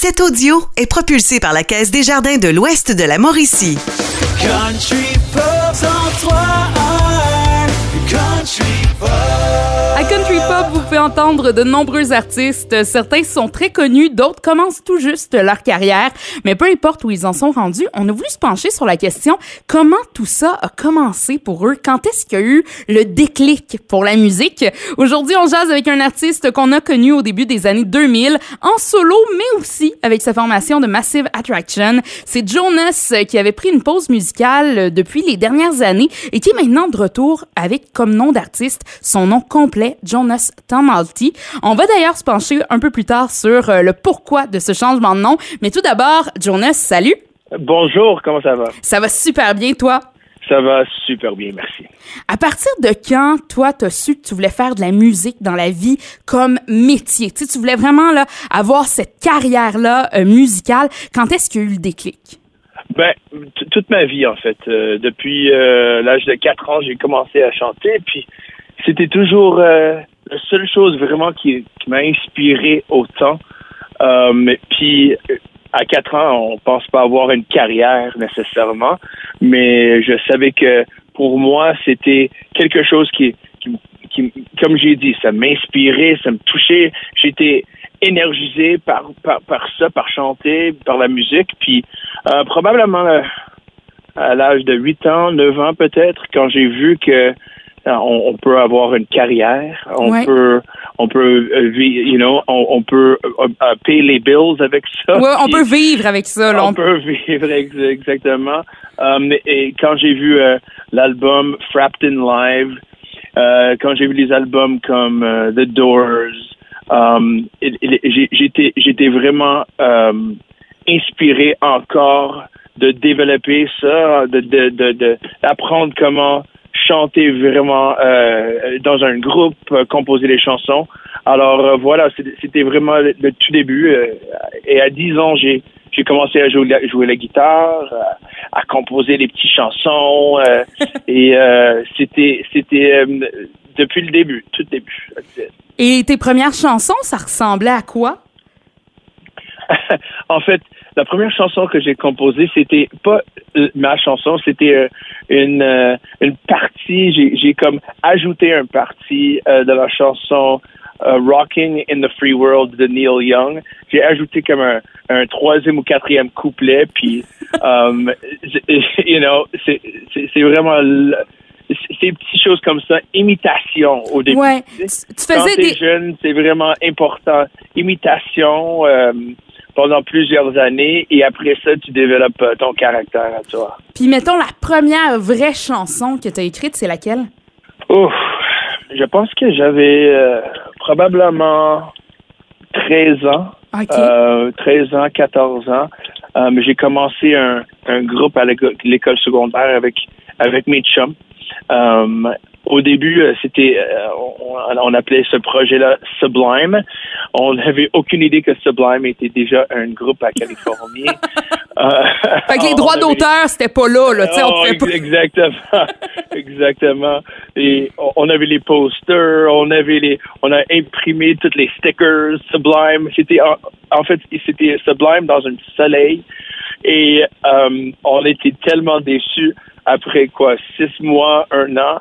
Cet audio est propulsé par la Caisse des Jardins de l'Ouest de la Mauricie. Country Pop 103 Country Pop À Country Pop, vous pouvez entendre de nombreux artistes. Certains sont très connus, d'autres commencent tout juste leur carrière. Mais peu importe où ils en sont rendus, on a voulu se pencher sur la question comment tout ça a commencé pour eux? Quand est-ce qu'il y a eu le déclic pour la musique? Aujourd'hui, on jase avec un artiste qu'on a connu au début des années 2000, en solo, mais aussi avec sa formation de Massive Attraction. C'est Jonas qui avait pris une pause musicale depuis les dernières années et qui est maintenant de retour avec comme nom d'artiste son nom complet, Jonas Tamalti. On va d'ailleurs se pencher un peu plus tard sur euh, le pourquoi de ce changement de nom. Mais tout d'abord, Jonas, salut. Bonjour, comment ça va? Ça va super bien, toi? Ça va super bien, merci. À partir de quand, toi, t'as su que tu voulais faire de la musique dans la vie comme métier? Tu sais, tu voulais vraiment là, avoir cette carrière-là euh, musicale. Quand est-ce qu'il y a eu le déclic? Ben, toute ma vie, en fait. Euh, depuis euh, l'âge de 4 ans, j'ai commencé à chanter, puis c'était toujours euh, la seule chose vraiment qui, qui m'a inspiré autant. Euh, puis, à 4 ans, on pense pas avoir une carrière nécessairement, mais je savais que pour moi, c'était quelque chose qui, qui, qui comme j'ai dit, ça m'inspirait, ça me touchait. J'étais énergisé par, par, par ça, par chanter, par la musique. Puis euh, probablement euh, à l'âge de 8 ans, 9 ans peut-être, quand j'ai vu que on, on peut avoir une carrière, on Ouais. peut on peut euh, you know, on, on peut euh, euh, payer les bills avec ça. Ouais, on peut vivre avec ça. Là. on peut vivre ex- exactement. Um, et quand j'ai vu euh, l'album Frapped in Live, euh, quand j'ai vu les albums comme euh, The Doors, um, j'étais j'étais vraiment um, inspiré encore de développer ça, de de de de- d'apprendre comment chanter vraiment euh, dans un groupe, euh, composer les chansons. Alors euh, voilà, c'était vraiment le, le tout début. et à 10 ans, j'ai j'ai commencé à jouer la, jouer la guitare, à, à composer des petites chansons. et c'était c'était depuis le début, tout le début. Et tes premières chansons, ça ressemblait à quoi? en fait, la première chanson que j'ai composée, c'était pas euh, ma chanson, c'était euh, une euh, une partie. J'ai comme ajouté un parti euh, de la chanson "Rocking in the Free World" de Neil Young. J'ai ajouté comme un, un troisième ou quatrième couplet, puis um, you know, c'est vraiment le- ces petites choses comme ça, imitation au début. Ouais. tu sais. Tu tu Quand faisais t'es des. jeune, c'est vraiment important. Imitation pendant plusieurs années et après ça, tu développes euh, ton caractère à toi. Puis mettons, la première vraie chanson que tu as écrite, c'est laquelle? Ouf, je pense que j'avais euh, probablement 13 ans. OK. Euh, 13 ans, 14 ans. Euh, j'ai commencé un, un groupe à l'éco- l'école secondaire avec, avec mes chums. Au début, euh, c'était, euh, on, on appelait ce projet-là Sublime. On n'avait aucune idée que Sublime était déjà un groupe à Californie. Euh, fait que les droits avait- d'auteur, c'était pas là, là. Sais, on Oh, pouvait pas- Exactement, exactement. Et on- avait les posters, on avait les, on a imprimé toutes les stickers Sublime. C'était en, en fait, c'était Sublime dans un soleil. Et euh, on était tellement déçus après quoi, six mois, un an,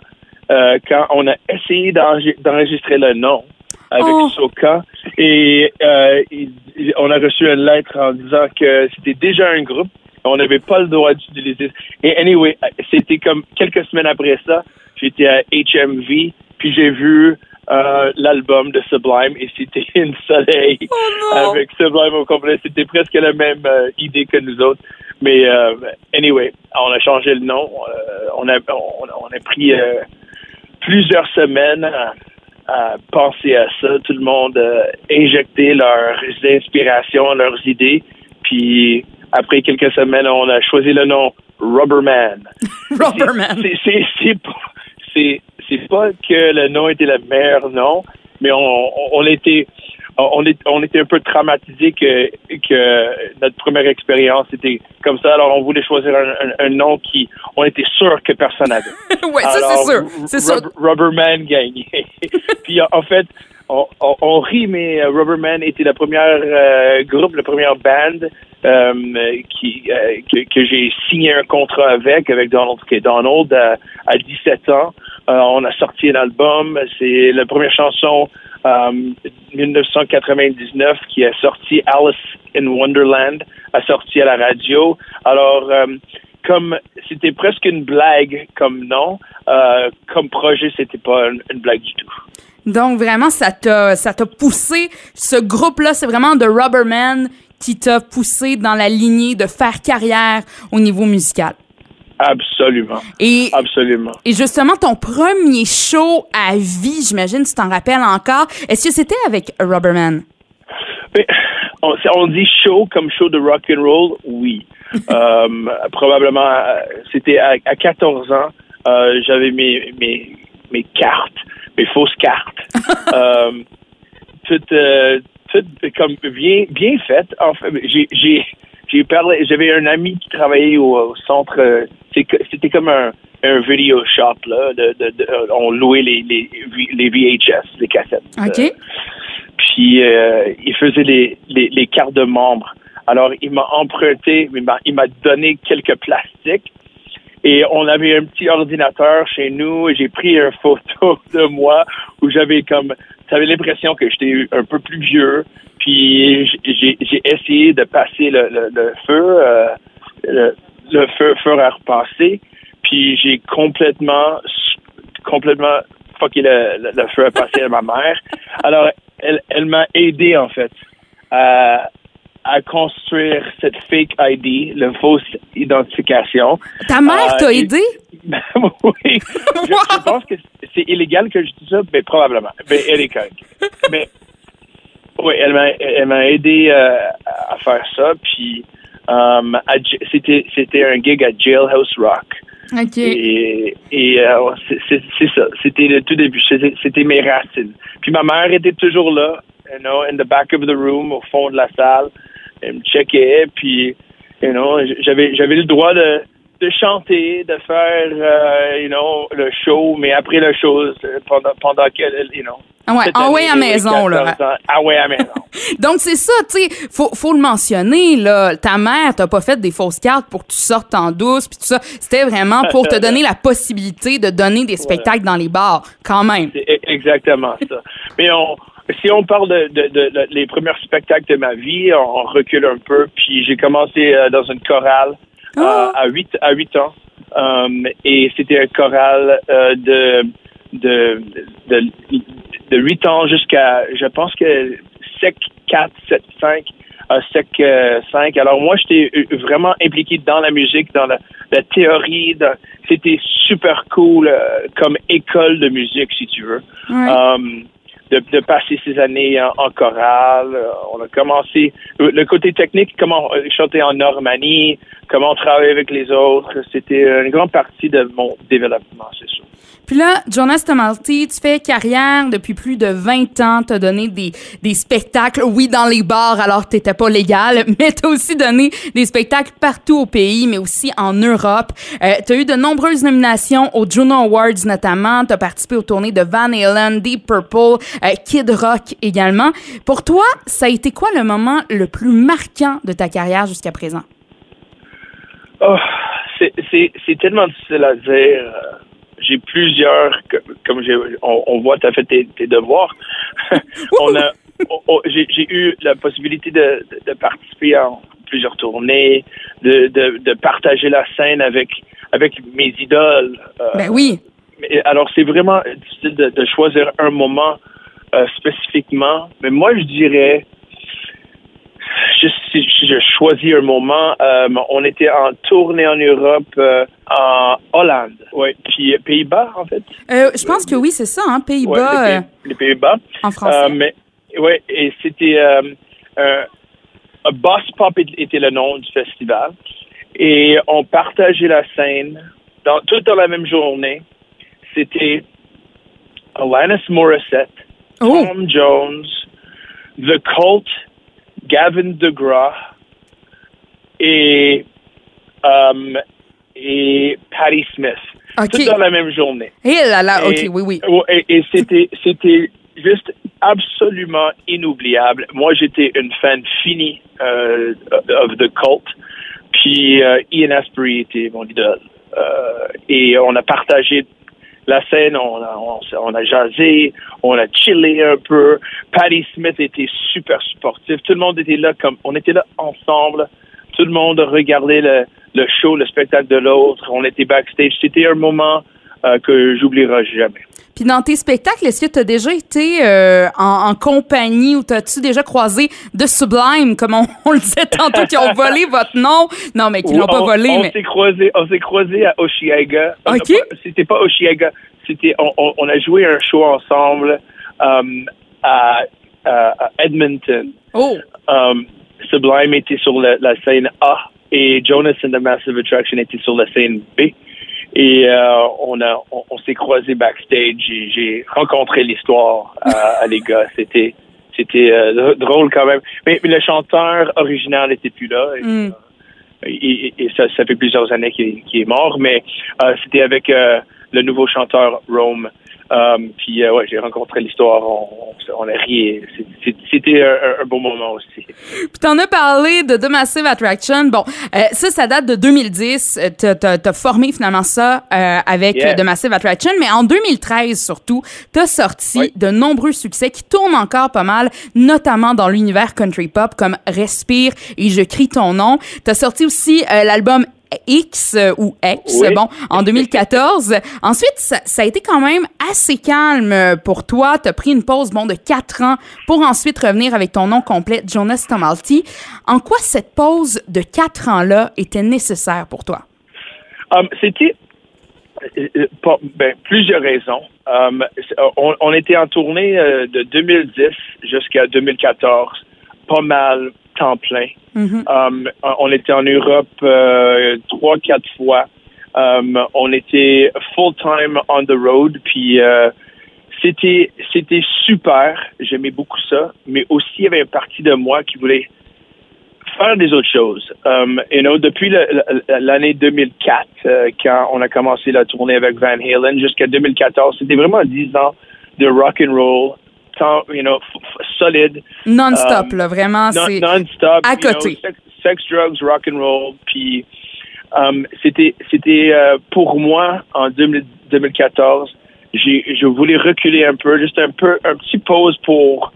euh, quand on a essayé d'enre- d'enregistrer le nom avec Oh. Soka. Et euh, il- il- on a reçu une lettre en disant que c'était déjà un groupe. On n'avait pas le droit d'utiliser. Et anyway, c'était comme quelques semaines après ça, j'étais à HMV, puis j'ai vu euh, l'album de Sublime et c'était une soleil non! avec Sublime au complet. C'était presque la même euh, idée que nous autres. Mais euh, anyway, on a changé le nom. Euh, on, a, on, on a pris euh, plusieurs semaines à, à penser à ça. Tout le monde a injecté leurs inspirations, leurs idées. Puis après quelques semaines, on a choisi le nom Rubberman. Rubberman. C'est- pas que le nom était le meilleur nom, mais on, on, on était on, est, on était un peu traumatisé que que notre première expérience était comme ça. Alors on voulait choisir un, un- un nom qui on était sûr que personne n'avait. ouais, ça, c'est sûr. C'est sûr. Rub- Rubberman gagnait. Puis en- fait, on, on, on rit, mais euh, Rubberman était la première euh, groupe, la première band euh, qui, euh, que, que j'ai signé un contrat avec, avec Donald K. Donald à, à 17 ans. On a sorti un album. C'est la première chanson euh, 1999 qui a sorti Alice in Wonderland, a sorti à la radio. Alors, euh, comme c'était presque une blague comme nom, euh, comme projet, c'était pas une, une blague du tout. Donc, vraiment, ça t'a, ça t'a poussé. Ce groupe-là, c'est vraiment The Rubberman qui t'a poussé dans la lignée de faire carrière au niveau musical. Absolument. Et, Absolument. et justement, ton premier show à vie, j'imagine, tu t'en rappelles encore. Est-ce que c'était avec Rubberman? Mais, on, on dit show comme show de rock and roll, oui. Euh, probablement, euh, c'était à, à 14 ans, euh, j'avais mes, mes, mes cartes, mes fausses cartes. euh, toutes, toutes comme bien, bien faites. En fait, j'ai, j'ai, j'ai parlé, j'avais un ami qui travaillait au, au centre, euh, c'était comme un, un video shop, là. De, de, de- euh, on louait les, les, les VHS, les cassettes. OK. Euh, puis euh, il faisait les, les, les cartes de membres. Alors, il m'a emprunté, il m'a- il m'a donné quelques plastiques. Et on avait un petit ordinateur chez nous et j'ai pris une photo de moi où j'avais comme, j'avais l'impression que j'étais un peu plus vieux. Puis j'ai essayé de passer le, le, le feu, euh, le, le feu, feu à repasser. Puis j'ai complètement, complètement fucké le, le, le feu à passer à ma mère. Alors, elle, elle m'a aidé en fait à, à construire cette fake ID, la fausse identification. Ta mère Euh, t'a aidé? oui. Je, je pense que c'est illégal que je dise ça, mais probablement. Mais elle est correcte. Mais oui, elle m'a elle m'a aidé euh, à faire ça. Puis à J- c'était c'était un gig à Jailhouse Rock. OK. Et, et euh, c'est- c'est c'est ça. C'était le tout début. C'était c'était mes racines. Puis ma mère était toujours là, you know, in the back of the room, au fond de la salle. Elle me checkait, puis, you know, j'avais j'avais le droit de de chanter, de faire, euh, you know, le show, mais après le show, pendant pendant qu'elle, you know. Ah ouais, cette ah ouais, à maison, là. 14 ans. Ah ouais, à maison. Donc, c'est ça, tu sais, faut, faut le mentionner, là. Ta mère t'a pas fait des fausses cartes pour que tu sortes en douce, puis tout ça. C'était vraiment pour te donner la possibilité de donner des spectacles dans les bars, quand même. C'est e- exactement ça. Mais on, si on parle de, de, de- de- les premiers spectacles de ma vie, on, on recule un peu. Puis j'ai commencé euh, dans une chorale euh, Ah. à 8 à 8 ans. Um, et c'était un choral euh, de, de, de, de 8 ans jusqu'à, je pense que sec 4, 7, 5, euh, sec euh, 5. Alors moi, j'étais euh, vraiment impliqué dans la musique, dans la, la théorie. dans- C'était super cool euh, comme école de musique, si tu veux. Ouais. Um, de, de passer ces années en, en chorale. Euh, On a commencé le, côté technique, comment euh, chanter en harmonie, comment travailler avec les autres. C'était une grande partie de mon développement, c'est sûr. Puis là, Jonas Tomalti, tu fais carrière depuis plus de 20 ans, t'as donné des, des spectacles, oui, dans les bars, alors t'étais pas légal, mais t'as aussi donné des spectacles partout au pays, mais aussi en Europe. Euh, t'as eu de nombreuses nominations aux Juno Awards notamment, t'as participé aux tournées de Van Halen, Deep Purple, euh, Kid Rock également. Pour toi, ça a été quoi le moment le plus marquant de ta carrière jusqu'à présent? Oh, c'est- c'est c'est tellement difficile à dire. Euh, J'ai plusieurs, comme j'ai- on, on voit, tu as fait tes, tes devoirs. on a, j'ai j'ai eu la possibilité de, de, de participer en plusieurs tournées, de, de, de partager la scène avec avec mes idoles. Euh, Ben oui. alors, c'est vraiment difficile de, de choisir un moment euh, spécifiquement. Mais moi, je dirais, je, si je choisis un moment, euh, on était en tournée en Europe, euh, en Hollande, ouais, puis euh, Pays-Bas, en fait. Euh, je pense que oui, c'est ça, hein, Ouais, Pays-Bas les, Pays- les Pays-Bas. en français. Euh, mais, ouais, et c'était euh, euh, Boss Pop était le nom du festival. Et on partageait la scène dans, tout dans la même journée. C'était Alanis Morissette, Oh. Tom Jones, The Cult, Gavin DeGraw et, um, et Patti Smith. OK. Tout dans la même journée. Eh là là, OK, Et- oui, oui. Et c'était, c'était juste absolument inoubliable. Moi, j'étais une fan finie euh, of The Cult. Puis euh, Ian Asprey était mon idole. Euh, et on a partagé la scène, on a, on, on a jasé, on a chillé un peu. Patty Smith était super sportif. Tout le monde était là comme on était là ensemble. Tout le monde regardait le, le show, le spectacle de l'autre. On était backstage. C'était un moment euh, que j'oublierai jamais. Puis dans tes spectacles, est-ce que tu as déjà été euh, en, en compagnie ou t'as-tu déjà croisé de Sublime, comme on, on le disait tantôt, qui ont volé votre nom? Non, mais qui l'ont pas volé, on mais... s'est croisé, on s'est croisé à Oshiaga. A Ok. C'était pas Oshiaga, c'était on, on, on a joué un show ensemble um, à, à, à Edmonton. Oh! Um, Sublime était sur la, la scène A et Jonas and the Massive Attraction était sur la scène B. Et euh, on a on, on s'est croisés backstage et j'ai rencontré l'histoire à, à les gars. C'était c'était euh, drôle quand même. Mais, mais le chanteur original n'était plus là. Et, Mm. et, et- ça, ça fait plusieurs années qu'il qu'il est mort, mais euh, c'était avec euh, le nouveau chanteur Rome. Euh, puis euh, ouais, j'ai rencontré l'histoire, on, on, on a ri. C'était un, un- beau moment aussi. Puis t'en as parlé de The Massive Attraction. Bon, euh, ça, ça date de 2010. Euh, T'as, formé finalement ça euh, avec Yeah. The Massive Attraction, mais en 2013 surtout, t'as sorti Oui. de nombreux succès qui tournent encore pas mal, notamment dans l'univers country pop comme Respire et Je crie ton nom. T'as sorti aussi euh, l'album X euh, ou X, Oui. bon, en 2014. Ensuite, ça, ça a été quand même assez calme pour toi. Tu as pris une pause, bon, de quatre ans pour ensuite revenir avec ton nom complet, Jonas Tomalty. En quoi cette pause de quatre ans-là était nécessaire pour toi? Um, C'était euh, euh, pas- ben, plusieurs raisons. Um, on, on était en tournée de 2010 jusqu'à 2014, pas mal temps plein. Mhm. Um, on était en Europe euh, trois, quatre fois. Um, on était full time on the road, puis euh, c'était c'était super. J'aimais beaucoup ça, mais aussi il y avait une partie de moi qui voulait faire des autres choses. Um, you know, depuis l'année 2004, euh, quand on a commencé la tournée avec Van Halen, jusqu'à 2014, c'était vraiment 10 ans de rock and roll, you know, solide, Non-stop, Um, là, vraiment, non- c'est... non-stop, à you know, côté. sex, sex, drugs, rock and roll, puis um, c'était c'était euh, pour moi en 2000 2014, j'ai je voulais reculer un peu, juste un peu un petit pause pour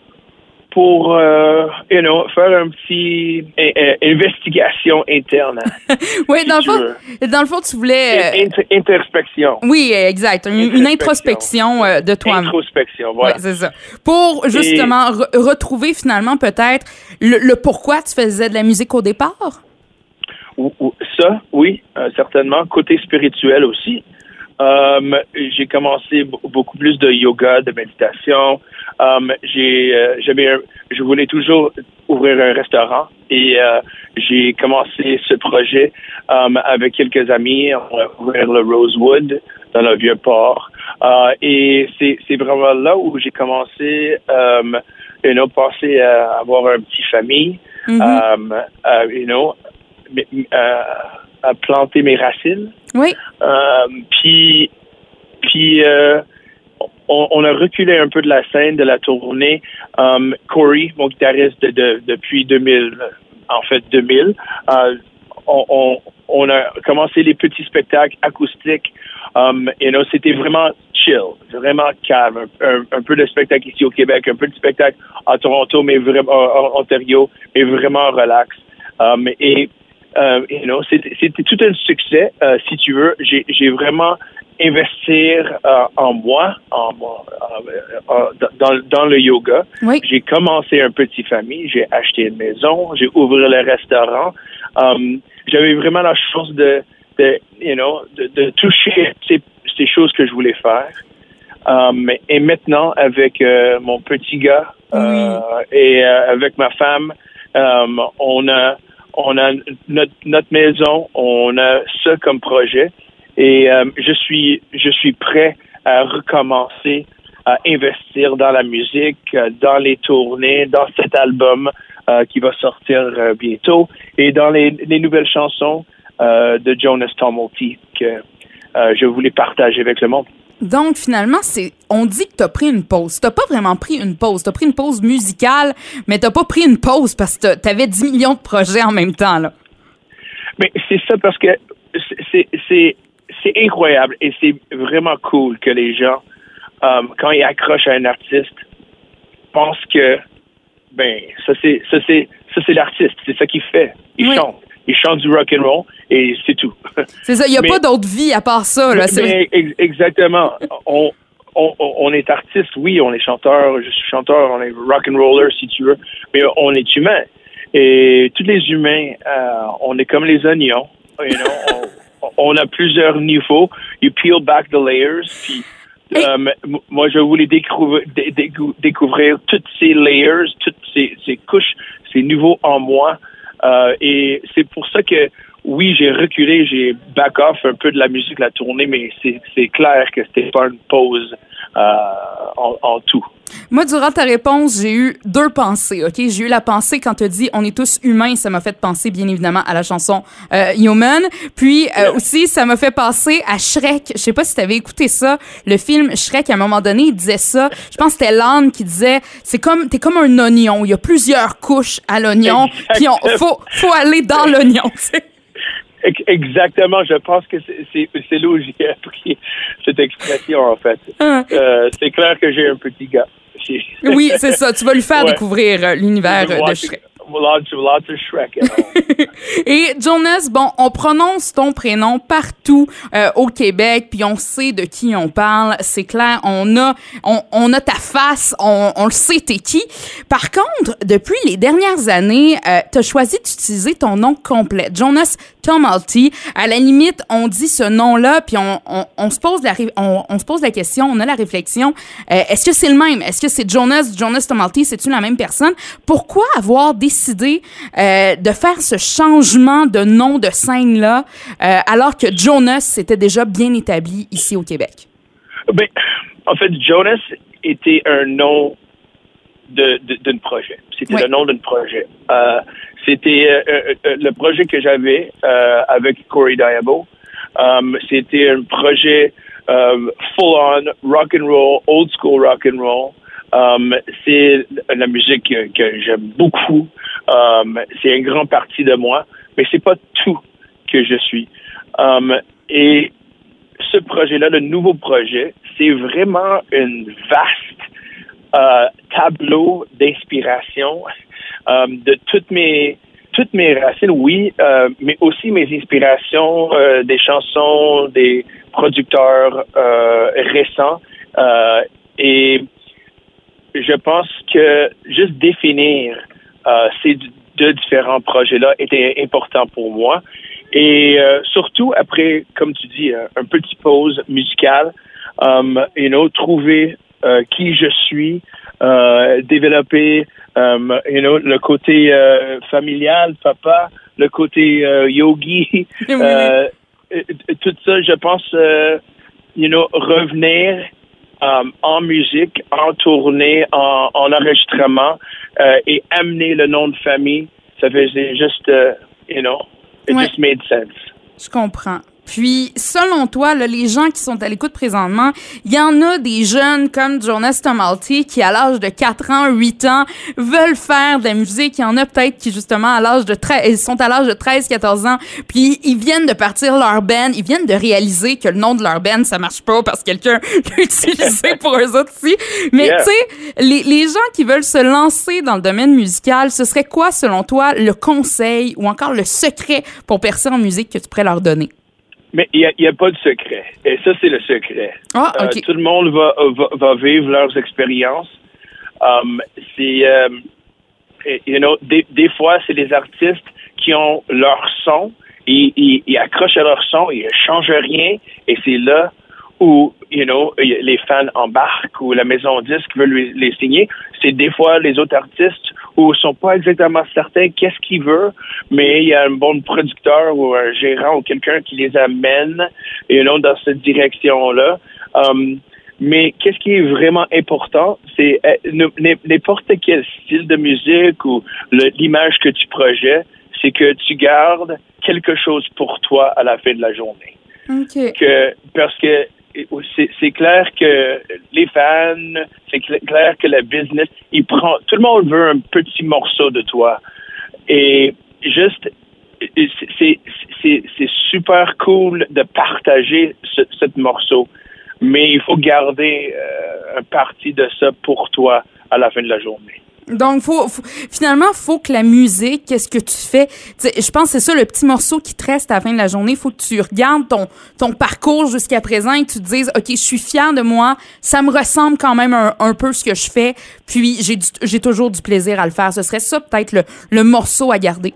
pour euh, you know faire un petit eh, eh, investigation interne, oui, si dans le fond, dans le fond, tu voulais... euh, Inter- introspection. oui, exact. Une, une introspection euh, de toi-même. Introspection, voilà. C'est ça. Pour justement re- retrouver finalement peut-être le, le pourquoi tu faisais de la musique au départ? Ça, oui, euh, certainement. Côté spirituel aussi. Euh, j'ai commencé beaucoup plus de yoga, de méditation. Euh, j'ai, euh, j'avais, je voulais toujours ouvrir un restaurant et euh, j'ai commencé ce projet euh, avec quelques amis. On va ouvrir le Rosewood dans le vieux port. Euh, et c'est, c'est vraiment là où j'ai commencé, euh, you know, penser à avoir un petit famille. Mhm. Um, uh, you know, m- m- uh, à planter mes racines. oui. Um, puis, puis euh, on, a reculé un peu de la scène de la tournée. Um, Corey, mon guitariste de, de- depuis 2000, en fait 2000, euh, on, a commencé les petits spectacles acoustiques. Um, c'était vraiment chill, vraiment calme. Un, peu de spectacle ici au Québec, un peu de spectacle à Toronto, mais vraiment en Ontario, mais vraiment relax. Um, et euh, you know, c'était tout un succès, euh, si tu veux. J'ai vraiment investir euh, en moi, en euh, euh, dans, dans le yoga. Oui. J'ai commencé un petit famille, j'ai acheté une maison, j'ai ouvert le restaurant. Um, J'avais vraiment la chance de, de you know, de, de toucher ces, ces choses que je voulais faire. Um, et maintenant, avec euh, mon petit gars euh, et avec ma femme, on a on a notre, notre maison, on a ça comme projet et euh, je suis je suis prêt à recommencer à investir dans la musique, euh, dans les tournées, dans cet album euh, qui va sortir euh, bientôt et dans les, les nouvelles chansons euh, de Jonas Tumulty que euh, je voulais partager avec le monde. Donc, finalement, c'est, on dit que t'as pris une pause. T'as pas vraiment pris une pause. T'as pris une pause musicale, mais t'as pas pris une pause parce que t'avais 10 millions de projets en même temps, là. Mais c'est ça parce que c'est c'est incroyable et c'est vraiment cool que les gens euh, quand ils accrochent à un artiste pensent que ben ça c'est ça c'est ça c'est l'artiste, c'est ça qu'il fait. Il Oui. chante, il chante du rock and roll et c'est tout. C'est ça. Il y a Mais- pas d'autre vie à part ça, là. Mais ex- exactement. On, on, on est artiste, oui, on est chanteur, je suis chanteur, on est rock and roller si tu veux, mais on est humain. Et tous les humains, euh, on est comme les oignons. You know, on, on a plusieurs niveaux. You peel back the layers. Puis, Hey. euh, moi, je voulais découvrir, dé- décou- découvrir toutes ces layers, toutes ces, ces couches, ces niveaux en moi. Euh, et c'est pour ça que, oui, j'ai reculé, j'ai back off un peu de la musique, la tournée, mais c'est c'est clair que c'était pas une pause en, en tout. Moi, durant ta réponse, j'ai eu deux pensées, OK? J'ai eu la pensée quand tu dit « on est tous humains », ça m'a fait penser, bien évidemment, à la chanson euh, Human. Puis euh, aussi, ça m'a fait penser à Shrek. Je sais pas si tu avais écouté ça, le film Shrek, à un moment donné, il disait ça. Je pense que c'était l'âne qui disait « c'est comme, t'es comme un oignon, il y a plusieurs couches à l'oignon, puis on faut, faut aller dans l'oignon, tu sais. Ex- Exactement, je pense que c'est- là où j'ai appris cette expression, en fait. Hein. Euh, c'est clair que j'ai un petit gars. Oui, c'est ça. Tu vas lui faire Ouais. découvrir euh, l'univers euh, de Shrek. Lots, lots of Shrek. Et Jonas, bon, on prononce ton prénom partout euh, au Québec, puis on sait de qui on parle. C'est clair, on a, on, on a ta face, on, on le sait t'es qui. Par contre, depuis les dernières années, euh, t'as choisi d'utiliser ton nom complet, Jonas Tomalty. À la limite, on dit ce nom-là, puis on, on, on se pose la, ré- on, on se pose la question, on a la réflexion. euh, Est-ce que c'est le même? Est-ce que c'est Jonas, Jonas Tomalty C'est-tu la même personne? Pourquoi avoir décidé euh, de faire ce changement de nom de scène-là, euh, alors que Jonas s'était déjà bien établi ici au Québec? Ben, en fait, Jonas était un nom de, de- d'un projet. C'était Oui. le nom d'un projet. Euh, c'était euh, euh, euh, le projet que j'avais avec Corey Diabo. Um, c'était un projet um, full on rock and roll, old school rock and roll. Um, c'est la musique que, j'aime beaucoup. Um, c'est une grande partie de moi, mais c'est pas tout que je suis. Et ce projet-là, le nouveau projet, c'est vraiment une vaste tableau d'inspiration euh, de toutes mes toutes mes racines, oui, euh, mais aussi mes inspirations euh, des chansons des producteurs récents. Et je pense que juste définir ces deux différents projets-là était important pour moi. Et surtout après, comme tu dis, un petit pause musicale, you know, trouver qui je suis, euh, développer, um, you know, le côté euh, familial, papa, le côté euh, yogi, euh, tout ça, je pense, euh, you know, revenir um, en musique, en tournée, en, en enregistrement euh, et amener le nom de famille, ça faisait juste, euh, you know, it Ouais. just made sense. Je comprends. Puis, selon toi, là, les gens qui sont à l'écoute présentement, il y en a des jeunes comme Jonas Tomalty qui, à l'âge de 4 ans, 8 ans, veulent faire de la musique. Il y en a peut-être qui, justement, à l'âge de 13, ils sont à l'âge de 13, 14 ans, puis ils viennent de partir leur band, ils viennent de réaliser que le nom de leur band, ça marche pas parce que quelqu'un l'a utilisé pour eux autres aussi. Mais, Yeah. tu sais, les, les gens qui veulent se lancer dans le domaine musical, ce serait quoi, selon toi, le conseil ou encore le secret pour percer en musique que tu pourrais leur donner? Mais il n'y a, il y a pas de secret. Et ça, c'est le secret. Ah, Euh, tout le monde va, va, va vivre leurs expériences. Um, c'est, euh, et- you know, des, des fois, c'est les artistes qui ont leur son, ils, ils, ils accrochent à leur son, ils ne changent rien, et c'est là où, you know, les fans embarquent ou la maison disque veut lui- les signer. C'est des fois les autres artistes où ils sont pas exactement certains qu'est-ce qu'ils veulent, mais il y a un bon producteur ou un gérant ou quelqu'un qui les amène, you know, dans cette direction-là. Um, mais qu'est-ce qui est vraiment important, c'est euh, n'importe quel style de musique ou l'image que tu projettes, c'est que tu gardes quelque chose pour toi à la fin de la journée OK. que parce que c'est clair que les fans, c'est cl- clair que le business, il prend, tout le monde veut un petit morceau de toi. Et juste, c'est- super cool de partager ce, ce morceau, mais il faut garder euh, un parti de ça pour toi à la fin de la journée. Donc, faut, faut- finalement, faut que la musique, qu'est-ce que tu fais? Je pense que c'est ça le petit morceau qui te reste à la fin de la journée. faut que tu regardes ton, ton parcours jusqu'à présent et que tu te dises, OK, je suis fier de moi, ça me ressemble quand même un, un peu ce que je fais, puis j'ai du- j'ai toujours du plaisir à le faire. Ce serait ça peut-être le, le morceau à garder.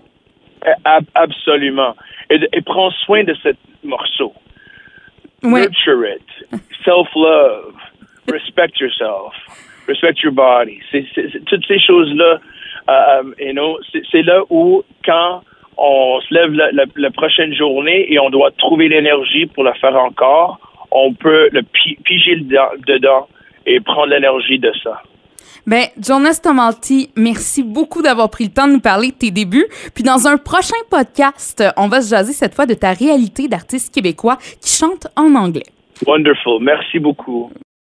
Ab- absolument. Et, et prends soin de ce morceau. Ouais. Nurture it. Self-love. Respect yourself. Respect your body. C'est, toutes ces choses-là, euh, you know, c'est, là où, quand on se lève la, la- la prochaine journée et on doit trouver l'énergie pour le faire encore, on peut le pi- piger dedans, dedans et prendre l'énergie de ça. Ben, Jonas Tomalti, merci beaucoup d'avoir pris le temps de nous parler de tes débuts. Puis dans un prochain podcast, on va se jaser cette fois de ta réalité d'artiste québécois qui chante en anglais. Wonderful. Merci beaucoup.